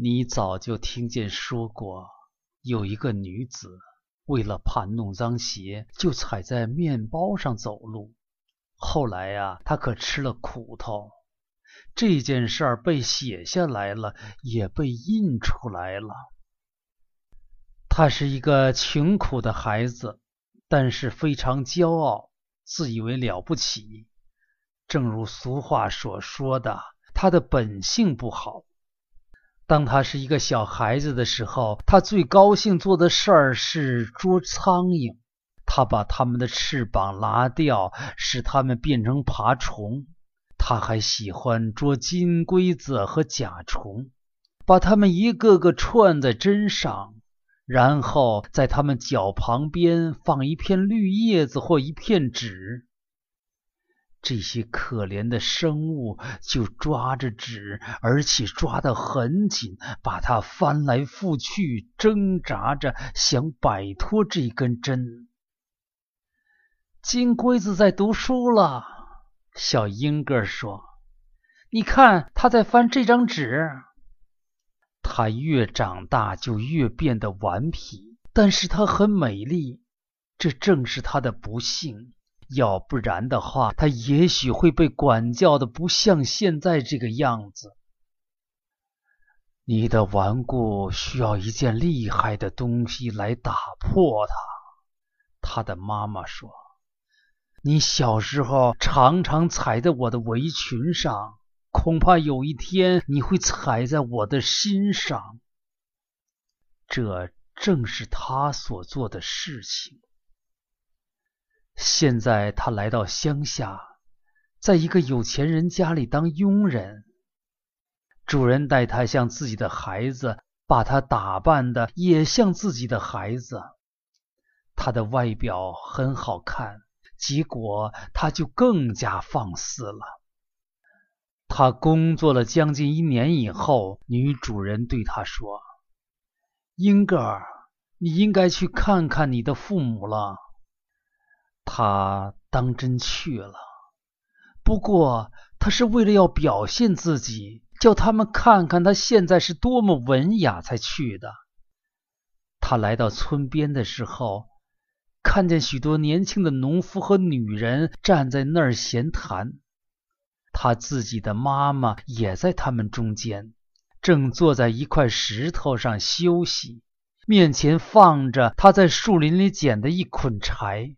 你早就听见说过，有一个女子为了怕弄脏鞋，就踩在面包上走路。后来呀，她可吃了苦头。这件事儿被写下来了，也被印出来了。他是一个穷苦的孩子，但是非常骄傲，自以为了不起。正如俗话所说的，他的本性不好。当他是一个小孩子的时候，他最高兴做的事儿是捉苍蝇。他把它们的翅膀拉掉，使它们变成爬虫。他还喜欢捉金龟子和甲虫，把它们一个个串在针上，然后在它们脚旁边放一片绿叶子或一片纸。这些可怜的生物就抓着纸，而且抓得很紧，把它翻来覆去，挣扎着想摆脱这根针。金龟子在读书了。小英哥说：“你看，他在翻这张纸。他越长大就越变得顽皮，但是他很美丽，这正是他的不幸。要不然的话，他也许会被管教的不像现在这个样子。你的顽固需要一件厉害的东西来打破它。”他的妈妈说。你小时候常常踩在我的围裙上，恐怕有一天你会踩在我的心上。这正是他所做的事情。现在他来到乡下，在一个有钱人家里当佣人，主人待他像自己的孩子，把他打扮的也像自己的孩子。他的外表很好看。结果他就更加放肆了。他工作了将近一年以后，女主人对他说：“英格尔，你应该去看看你的父母了。”他当真去了，不过他是为了要表现自己，叫他们看看他现在是多么文雅才去的。他来到村边的时候。看见许多年轻的农夫和女人站在那儿闲谈，他自己的妈妈也在他们中间，正坐在一块石头上休息，面前放着他在树林里捡的一捆柴。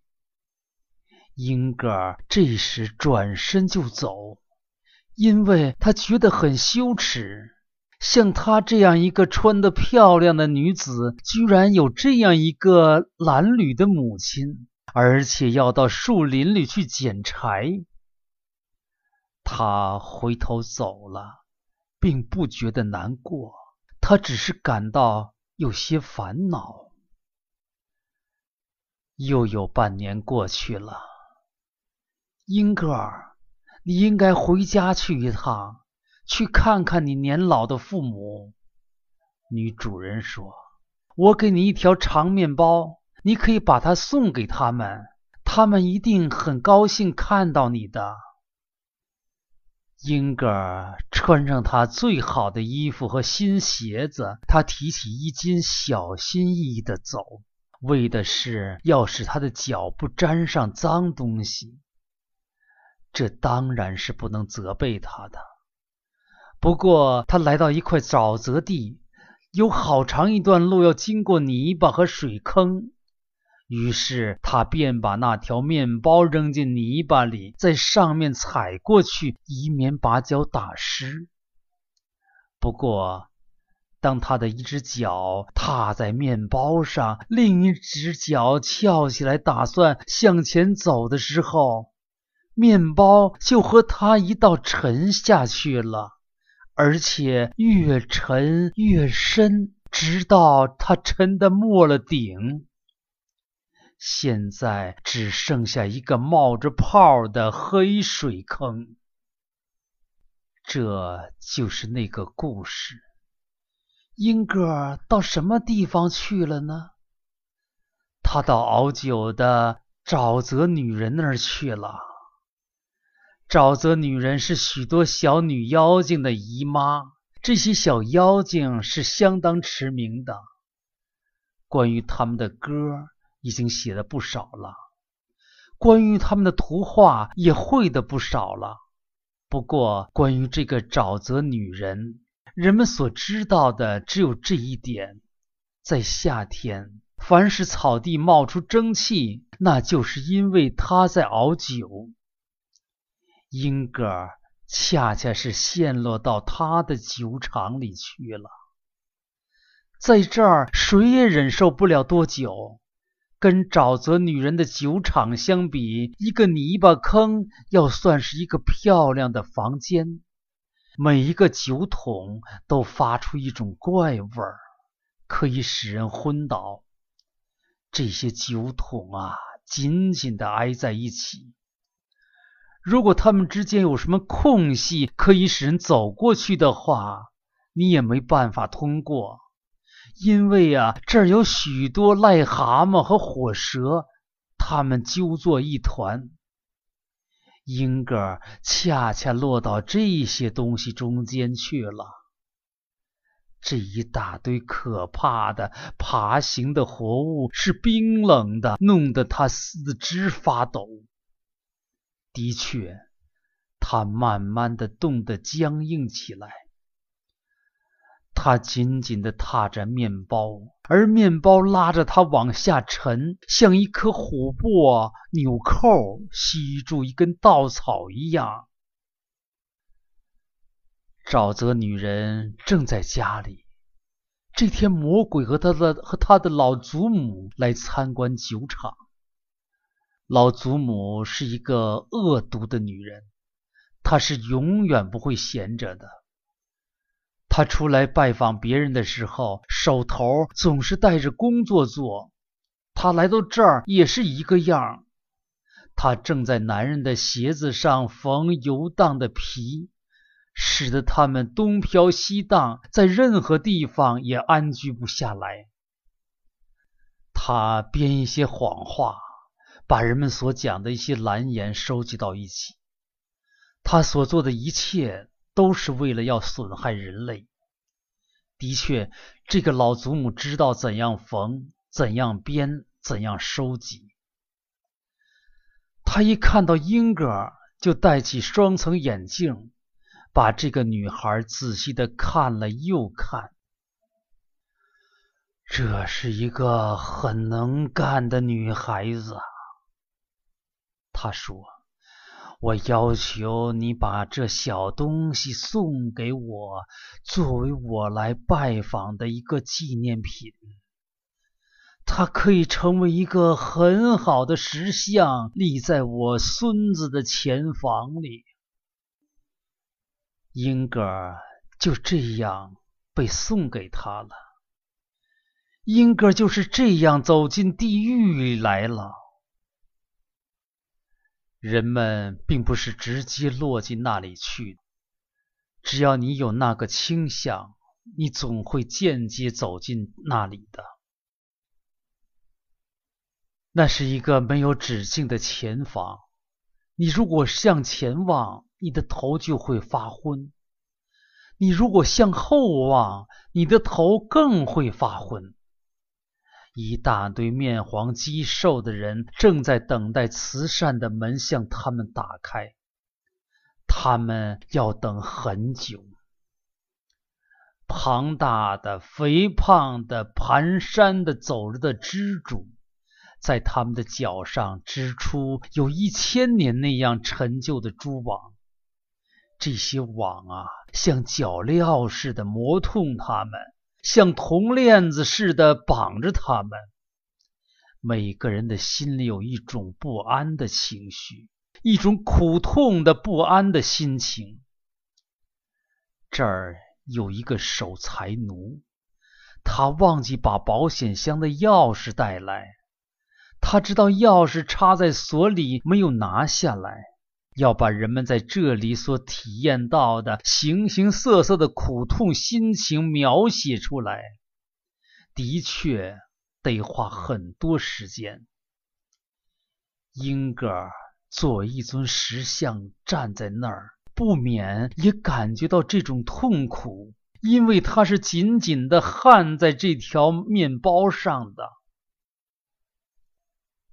英格尔这时转身就走，因为他觉得很羞耻。像她这样一个穿得漂亮的女子，居然有这样一个褴褛的母亲，而且要到树林里去捡柴。她回头走了，并不觉得难过，她只是感到有些烦恼。又有半年过去了，英格尔，你应该回家去一趟。去看看你年老的父母。女主人说：“我给你一条长面包，你可以把它送给他们，他们一定很高兴看到你的。”英格尔穿上他最好的衣服和新鞋子，他提起衣襟，小心翼翼地走，为的是要使他的脚不沾上脏东西。这当然是不能责备他的。不过，他来到一块沼泽地，有好长一段路要经过泥巴和水坑。于是，他便把那条面包扔进泥巴里，在上面踩过去，以免把脚打湿。不过，当他的一只脚踏在面包上，另一只脚翘起来，打算向前走的时候，面包就和他一道沉下去了。而且越沉越深，直到它沉得没了顶。现在只剩下一个冒着泡的黑水坑。这就是那个故事。英格尔到什么地方去了呢？他到熬酒的沼泽女人那儿去了。沼泽女人是许多小女妖精的姨妈，这些小妖精是相当驰名的，关于他们的歌已经写的不少了，关于他们的图画也绘的不少了。不过，关于这个沼泽女人，人们所知道的只有这一点：在夏天，凡是草地冒出蒸汽，那就是因为她在熬酒。英格尔。恰恰是陷落到他的酒厂里去了。在这儿，谁也忍受不了多久。跟沼泽女人的酒厂相比，一个泥巴坑要算是一个漂亮的房间。每一个酒桶都发出一种怪味儿，可以使人昏倒。这些酒桶啊，紧紧地挨在一起。如果他们之间有什么空隙可以使人走过去的话，你也没办法通过，因为啊，这儿有许多癞蛤蟆和火蛇，它们揪作一团。英格尔恰恰落到这些东西中间去了。这一大堆可怕的爬行的活物是冰冷的，弄得他四肢发抖。的确，他慢慢的冻得僵硬起来。他紧紧的踏着面包，而面包拉着他往下沉，像一颗琥珀纽扣吸住一根稻草一样。沼泽女人正在家里。这天，魔鬼和他的和他的老祖母来参观酒厂。老祖母是一个恶毒的女人，她是永远不会闲着的。她出来拜访别人的时候，手头总是带着工作做。她来到这儿也是一个样。她正在男人的鞋子上缝游荡的皮，使得他们东飘西荡，在任何地方也安居不下来。她编一些谎话。把人们所讲的一些蓝言收集到一起，他所做的一切都是为了要损害人类。的确，这个老祖母知道怎样缝、怎样编、怎样收集。他一看到英格尔，就戴起双层眼镜，把这个女孩仔细的看了又看。这是一个很能干的女孩子。他说：“我要求你把这小东西送给我，作为我来拜访的一个纪念品。它可以成为一个很好的石像，立在我孙子的前房里。”英格尔就这样被送给他了。英格就是这样走进地狱来了。人们并不是直接落进那里去，只要你有那个倾向，你总会间接走进那里的。那是一个没有止境的前方，你如果向前望，你的头就会发昏；你如果向后望，你的头更会发昏。一大堆面黄肌瘦的人正在等待慈善的门向他们打开，他们要等很久。庞大的、肥胖的、蹒跚的走着的蜘蛛，在他们的脚上织出有一千年那样陈旧的蛛网，这些网啊，像脚镣似的磨痛他们。像铜链子似的绑着他们。每个人的心里有一种不安的情绪，一种苦痛的不安的心情。这儿有一个守财奴，他忘记把保险箱的钥匙带来，他知道钥匙插在锁里，没有拿下来。要把人们在这里所体验到的形形色色的苦痛心情描写出来，的确得花很多时间。英格尔作为一尊石像站在那儿，不免也感觉到这种痛苦，因为它是紧紧的焊在这条面包上的。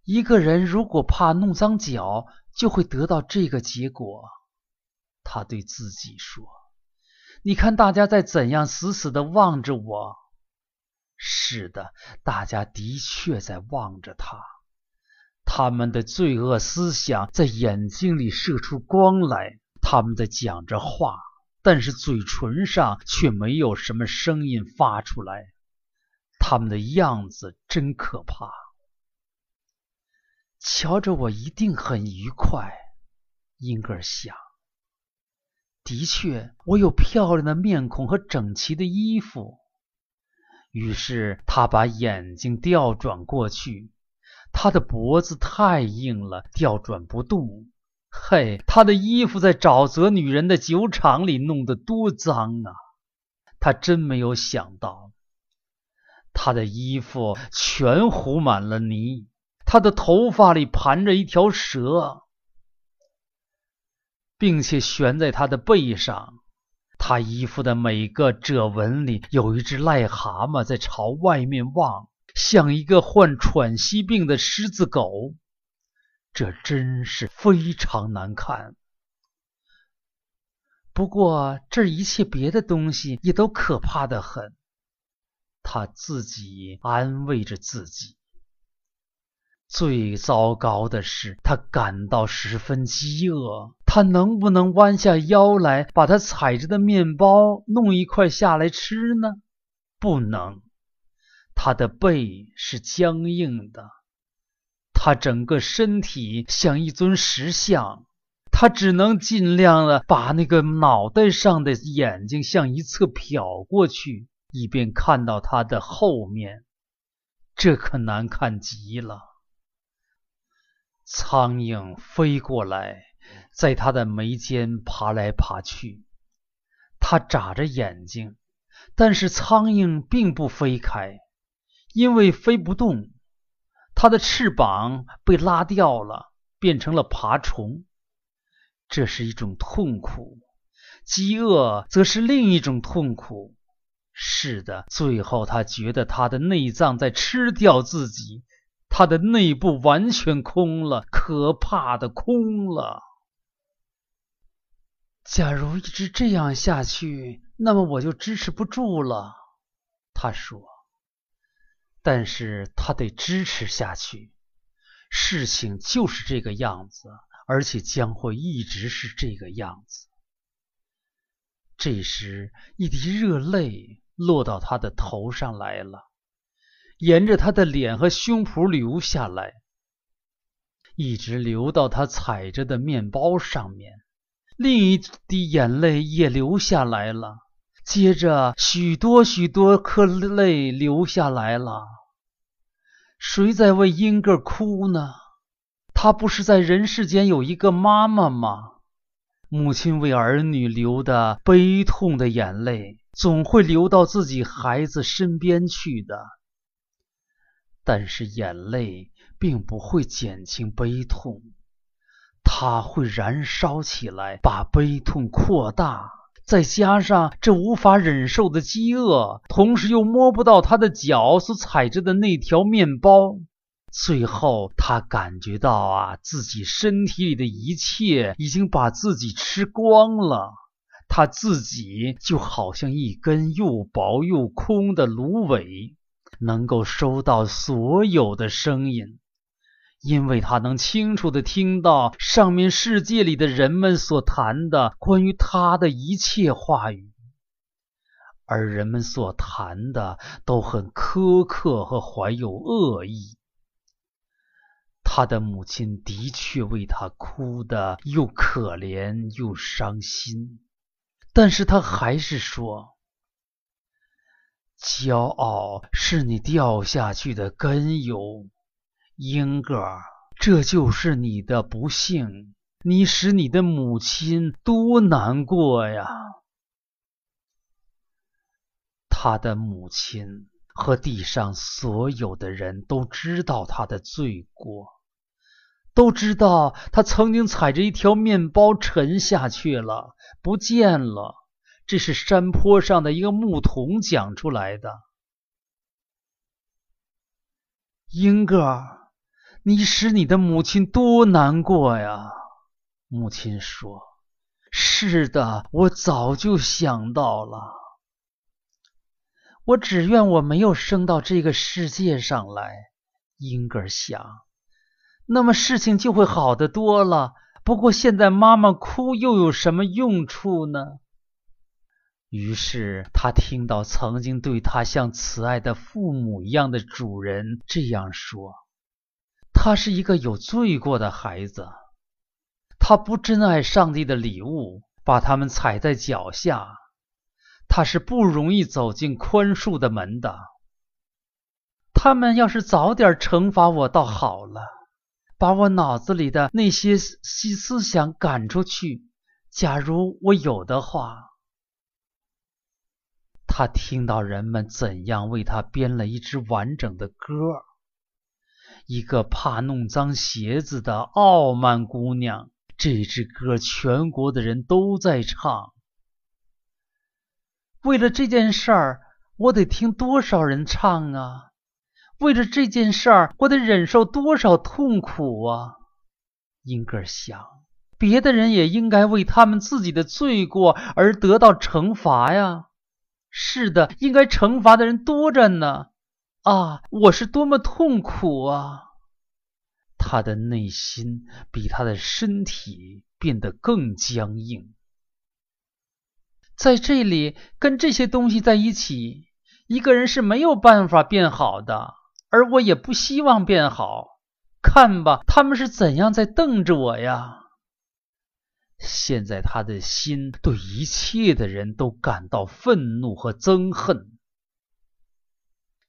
一个人如果怕弄脏脚，就会得到这个结果。他对自己说：“你看，大家在怎样死死的望着我。”是的，大家的确在望着他。他们的罪恶思想在眼睛里射出光来。他们在讲着话，但是嘴唇上却没有什么声音发出来。他们的样子真可怕。瞧着我一定很愉快，英格尔想。的确，我有漂亮的面孔和整齐的衣服。于是他把眼睛调转过去。他的脖子太硬了，调转不动。嘿，他的衣服在沼泽女人的酒厂里弄得多脏啊！他真没有想到，他的衣服全糊满了泥。他的头发里盘着一条蛇，并且悬在他的背上。他衣服的每个褶纹里有一只癞蛤蟆在朝外面望。像一个患喘息病的狮子狗，这真是非常难看。不过这一切别的东西也都可怕的很。他自己安慰着自己。最糟糕的是，他感到十分饥饿。他能不能弯下腰来，把他踩着的面包弄一块下来吃呢？不能。他的背是僵硬的，他整个身体像一尊石像，他只能尽量的把那个脑袋上的眼睛向一侧瞟过去，以便看到他的后面。这可难看极了。苍蝇飞过来，在他的眉间爬来爬去，他眨着眼睛，但是苍蝇并不飞开。因为飞不动，它的翅膀被拉掉了，变成了爬虫。这是一种痛苦，饥饿则是另一种痛苦。是的，最后他觉得他的内脏在吃掉自己，他的内部完全空了，可怕的空了。假如一直这样下去，那么我就支持不住了，他说。但是他得支持下去，事情就是这个样子，而且将会一直是这个样子。这时，一滴热泪落到他的头上来了，沿着他的脸和胸脯流下来，一直流到他踩着的面包上面。另一滴眼泪也流下来了。接着，许多许多颗泪流下来了。谁在为英格哭呢？他不是在人世间有一个妈妈吗？母亲为儿女流的悲痛的眼泪，总会流到自己孩子身边去的。但是眼泪并不会减轻悲痛，它会燃烧起来，把悲痛扩大。再加上这无法忍受的饥饿，同时又摸不到他的脚所踩着的那条面包，最后他感觉到啊，自己身体里的一切已经把自己吃光了，他自己就好像一根又薄又空的芦苇，能够收到所有的声音。因为他能清楚地听到上面世界里的人们所谈的关于他的一切话语，而人们所谈的都很苛刻和怀有恶意。他的母亲的确为他哭得又可怜又伤心，但是他还是说：“骄傲是你掉下去的根由。”英格，这就是你的不幸，你使你的母亲多难过呀！他的母亲和地上所有的人都知道他的罪过，都知道他曾经踩着一条面包沉下去了，不见了，这是山坡上的一个牧童讲出来的。英哥，你使你的母亲多难过呀！母亲说：“是的，我早就想到了。我只愿我没有生到这个世界上来。”英格想，那么事情就会好得多了。不过现在妈妈哭又有什么用处呢？于是他听到曾经对他像慈爱的父母一样的主人这样说：“他是一个有罪过的孩子，他不珍爱上帝的礼物，把他们踩在脚下，他是不容易走进宽恕的门的。他们要是早点惩罚我，倒好了。”把我脑子里的那些思思想赶出去。假如我有的话，他听到人们怎样为他编了一支完整的歌，一个怕弄脏鞋子的傲慢姑娘。这支歌全国的人都在唱。为了这件事儿，我得听多少人唱啊！为了这件事儿，我得忍受多少痛苦啊！英格尔想，别的人也应该为他们自己的罪过而得到惩罚呀。是的，应该惩罚的人多着呢。啊，我是多么痛苦啊！他的内心比他的身体变得更僵硬。在这里，跟这些东西在一起，一个人是没有办法变好的。而我也不希望变好，看吧，他们是怎样在瞪着我呀！现在他的心对一切的人都感到愤怒和憎恨。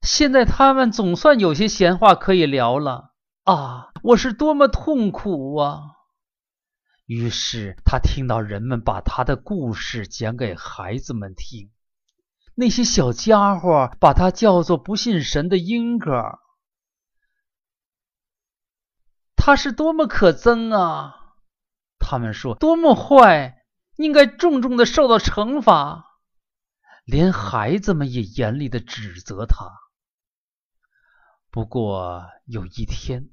现在他们总算有些闲话可以聊了啊！我是多么痛苦啊！于是他听到人们把他的故事讲给孩子们听。那些小家伙把他叫做不信神的英格，他是多么可憎啊！他们说多么坏，应该重重的受到惩罚。连孩子们也严厉的指责他。不过有一天，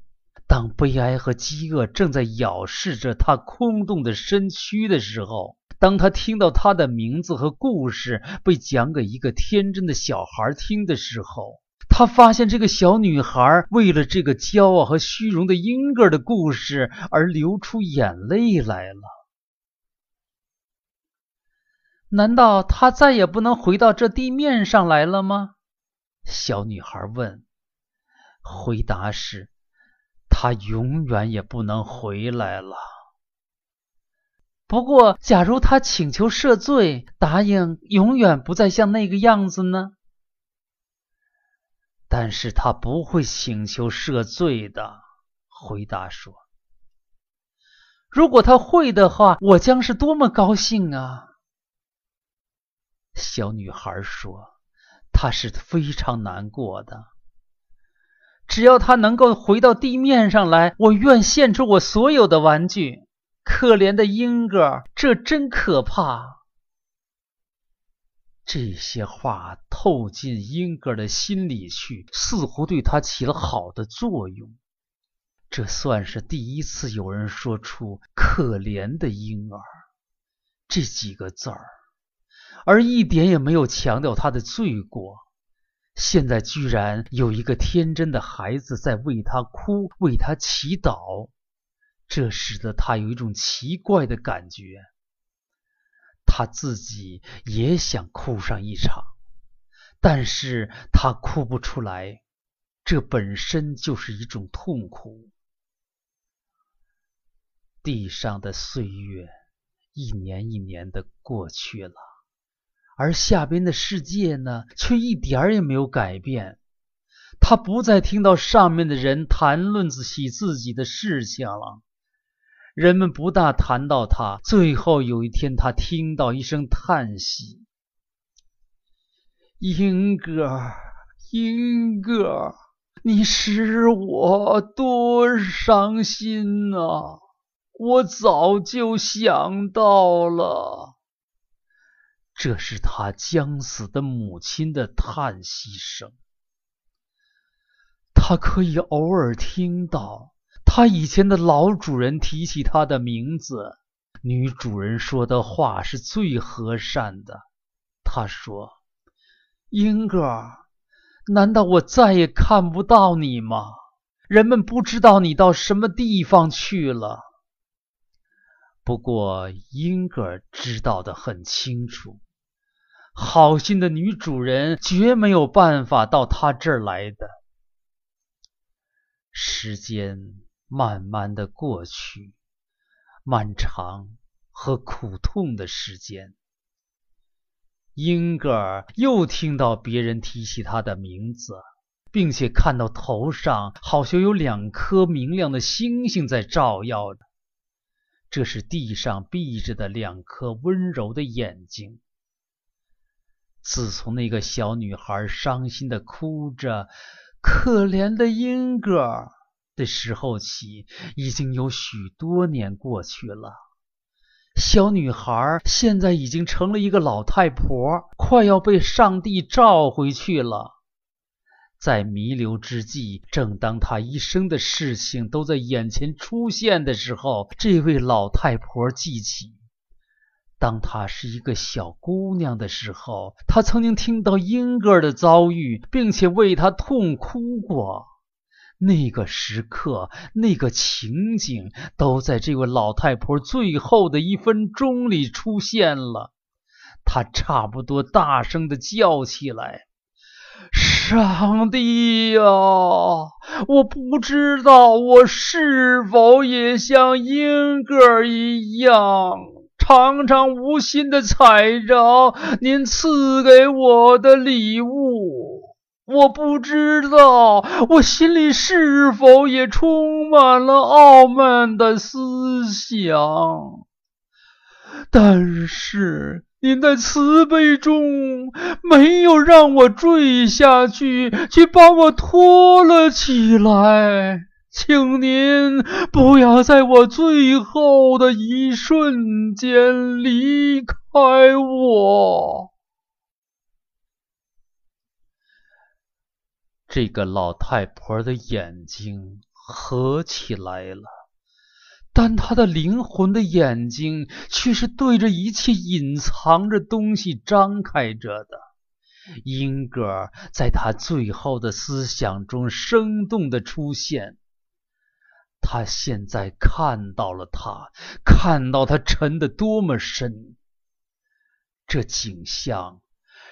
当悲哀和饥饿正在咬噬着他空洞的身躯的时候。当他听到他的名字和故事被讲给一个天真的小孩听的时候，他发现这个小女孩为了这个骄傲和虚荣的英格的故事而流出眼泪来了。难道他再也不能回到这地面上来了吗？小女孩问。回答是：他永远也不能回来了。不过，假如他请求赦罪，答应永远不再像那个样子呢？但是他不会请求赦罪的。回答说：“如果他会的话，我将是多么高兴啊！”小女孩说：“她是非常难过的。只要他能够回到地面上来，我愿献出我所有的玩具。”可怜的英格，这真可怕。这些话透进英格的心里去，似乎对他起了好的作用。这算是第一次有人说出“可怜的婴儿”这几个字儿，而一点也没有强调他的罪过。现在居然有一个天真的孩子在为他哭，为他祈祷。这使得他有一种奇怪的感觉，他自己也想哭上一场，但是他哭不出来，这本身就是一种痛苦。地上的岁月一年一年的过去了，而下边的世界呢，却一点儿也没有改变。他不再听到上面的人谈论起自己的事情了。人们不大谈到他。最后有一天，他听到一声叹息：“英格尔，英格尔，你使我多伤心啊！我早就想到了。”这是他将死的母亲的叹息声。他可以偶尔听到他以前的老主人提起他的名字。女主人说的话是最和善的。她说：“英格，难道我再也看不到你吗？人们不知道你到什么地方去了。不过，英格知道的很清楚。好心的女主人绝没有办法到他这儿来的。”时间慢慢的过去，漫长和苦痛的时间。英格尔又听到别人提起他的名字，并且看到头上好像有两颗明亮的星星在照耀着。这是地上闭着的两颗温柔的眼睛。自从那个小女孩伤心的哭着。可怜的英格尔的时候起，已经有许多年过去了。小女孩现在已经成了一个老太婆，快要被上帝召回去了。在弥留之际，正当她一生的事情都在眼前出现的时候，这位老太婆记起。当她是一个小姑娘的时候，她曾经听到英格的遭遇，并且为他痛哭过。那个时刻，那个情景，都在这位老太婆最后的一分钟里出现了。她差不多大声的叫起来：“上帝呀，我不知道我是否也像英格尔一样。”常常无心的踩着您赐给我的礼物，我不知道我心里是否也充满了傲慢的思想，但是您的慈悲中没有让我坠下去，却把我托了起来。请您不要在我最后的一瞬间离开我。这个老太婆的眼睛合起来了，但她的灵魂的眼睛却是对着一切隐藏着东西张开着的。英格尔在他最后的思想中生动的出现。他现在看到了他，看到他沉得多么深。这景象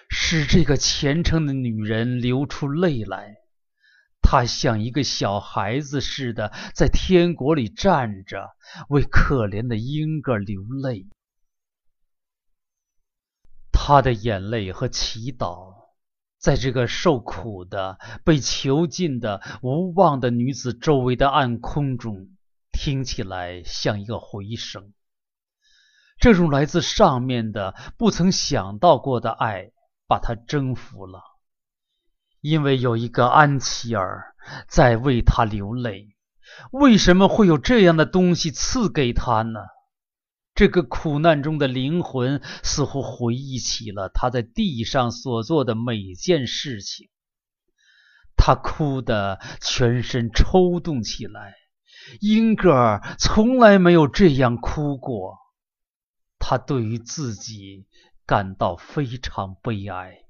使这个虔诚的女人流出泪来。她像一个小孩子似的，在天国里站着，为可怜的英格流泪。她的眼泪和祈祷。在这个受苦的、被囚禁的、无望的女子周围的暗空中，听起来像一个回声。这种来自上面的、不曾想到过的爱，把他征服了。因为有一个安琪儿在为他流泪。为什么会有这样的东西赐给他呢？这个苦难中的灵魂似乎回忆起了他在地上所做的每件事情，他哭得全身抽动起来。英格尔从来没有这样哭过，他对于自己感到非常悲哀。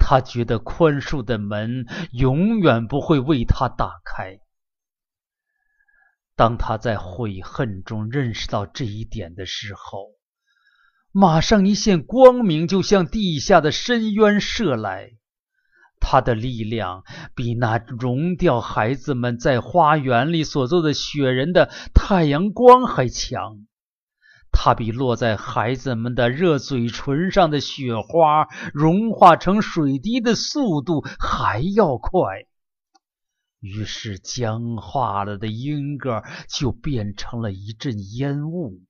他觉得宽恕的门永远不会为他打开。当他在悔恨中认识到这一点的时候，马上一线光明就向地下的深渊射来。他的力量比那融掉孩子们在花园里所做的雪人的太阳光还强。它比落在孩子们的热嘴唇上的雪花融化成水滴的速度还要快。于是，僵化了的英格就变成了一阵烟雾。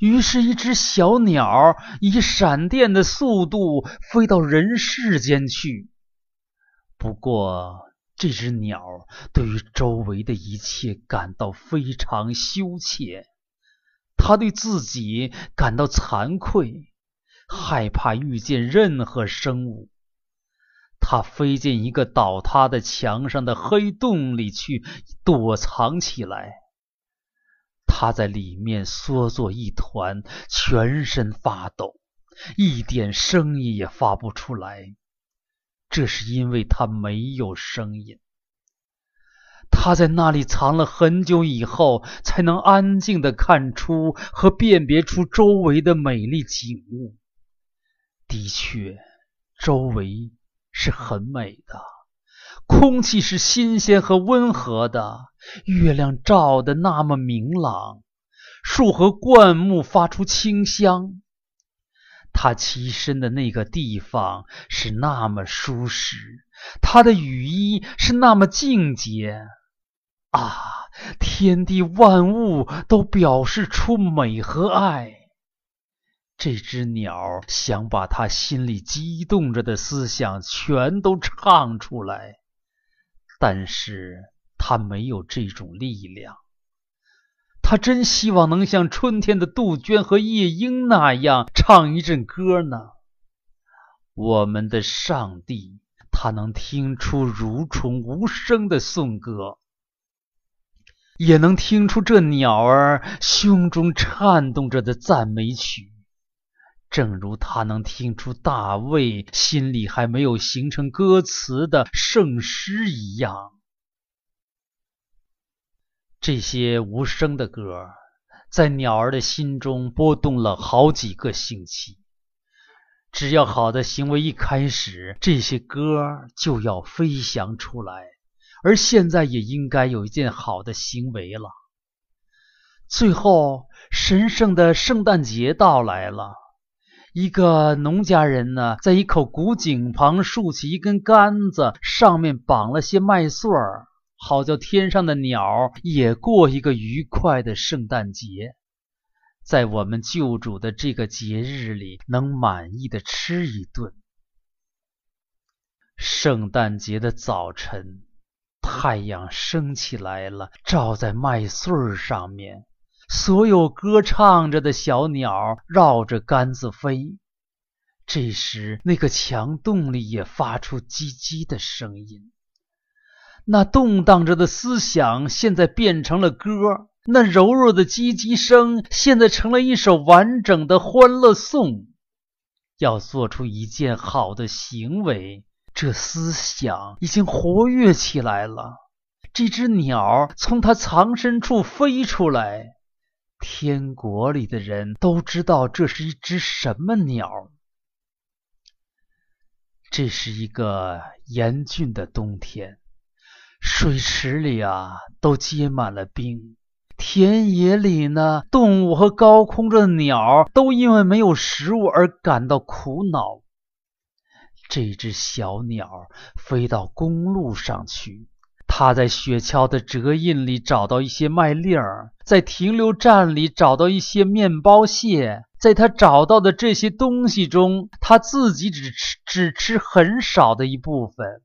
于是，一只小鸟以闪电的速度飞到人世间去。不过，这只鸟对于周围的一切感到非常羞怯，他对自己感到惭愧，害怕遇见任何生物。他飞进一个倒塌的墙上的黑洞里去躲藏起来。他在里面缩作一团，全身发抖，一点声音也发不出来。这是因为他没有声音。他在那里藏了很久以后，才能安静地看出和辨别出周围的美丽景物。的确，周围是很美的，空气是新鲜和温和的，月亮照得那么明朗，树和灌木发出清香。他栖身的那个地方是那么舒适，他的雨衣是那么净洁。啊！天地万物都表示出美和爱。这只鸟想把它心里激动着的思想全都唱出来，但是它没有这种力量。它真希望能像春天的杜鹃和夜莺那样唱一阵歌呢。我们的上帝，他能听出蠕虫无声的颂歌。也能听出这鸟儿胸中颤动着的赞美曲，正如他能听出大卫心里还没有形成歌词的圣诗一样。这些无声的歌，在鸟儿的心中波动了好几个星期。只要好的行为一开始，这些歌就要飞翔出来。而现在也应该有一件好的行为了。最后，神圣的圣诞节到来了。一个农家人呢，在一口古井旁竖起一根杆子，上面绑了些麦穗儿，好叫天上的鸟也过一个愉快的圣诞节，在我们救主的这个节日里，能满意的吃一顿。圣诞节的早晨。太阳升起来了，照在麦穗上面。所有歌唱着的小鸟绕着杆子飞。这时，那个墙洞里也发出叽叽的声音。那动荡着的思想现在变成了歌，那柔弱的叽叽声现在成了一首完整的欢乐颂。要做出一件好的行为。这思想已经活跃起来了。这只鸟从它藏身处飞出来，天国里的人都知道这是一只什么鸟。这是一个严峻的冬天，水池里啊都结满了冰，田野里呢，动物和高空的鸟都因为没有食物而感到苦恼。这只小鸟飞到公路上去，它在雪橇的折印里找到一些麦粒儿，在停留站里找到一些面包屑。在它找到的这些东西中，他自己只吃只吃很少的一部分，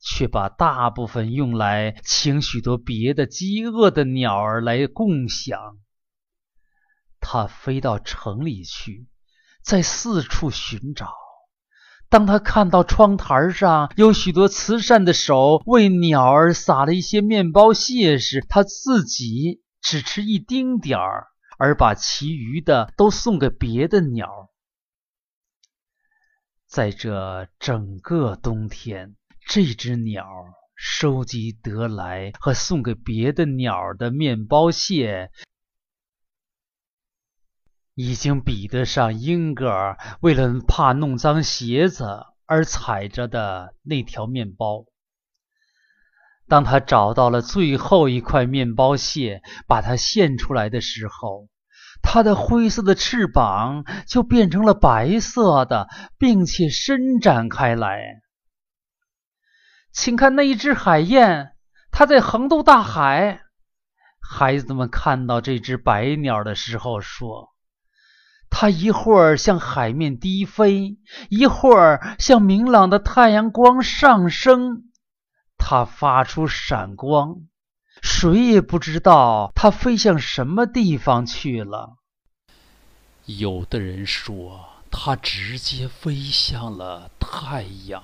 却把大部分用来请许多别的饥饿的鸟儿来共享。他飞到城里去，在四处寻找。当他看到窗台上有许多慈善的手为鸟儿撒了一些面包屑时，他自己只吃一丁点儿，而把其余的都送给别的鸟。在这整个冬天，这只鸟收集得来和送给别的鸟的面包屑。已经比得上英格尔为了怕弄脏鞋子而踩着的那条面包。当他找到了最后一块面包屑，把它献出来的时候，它的灰色的翅膀就变成了白色的，并且伸展开来。请看那一只海燕，它在横渡大海。孩子们看到这只白鸟的时候说。它一会儿向海面低飞，一会儿向明朗的太阳光上升。它发出闪光，谁也不知道它飞向什么地方去了。有的人说，它直接飞向了太阳。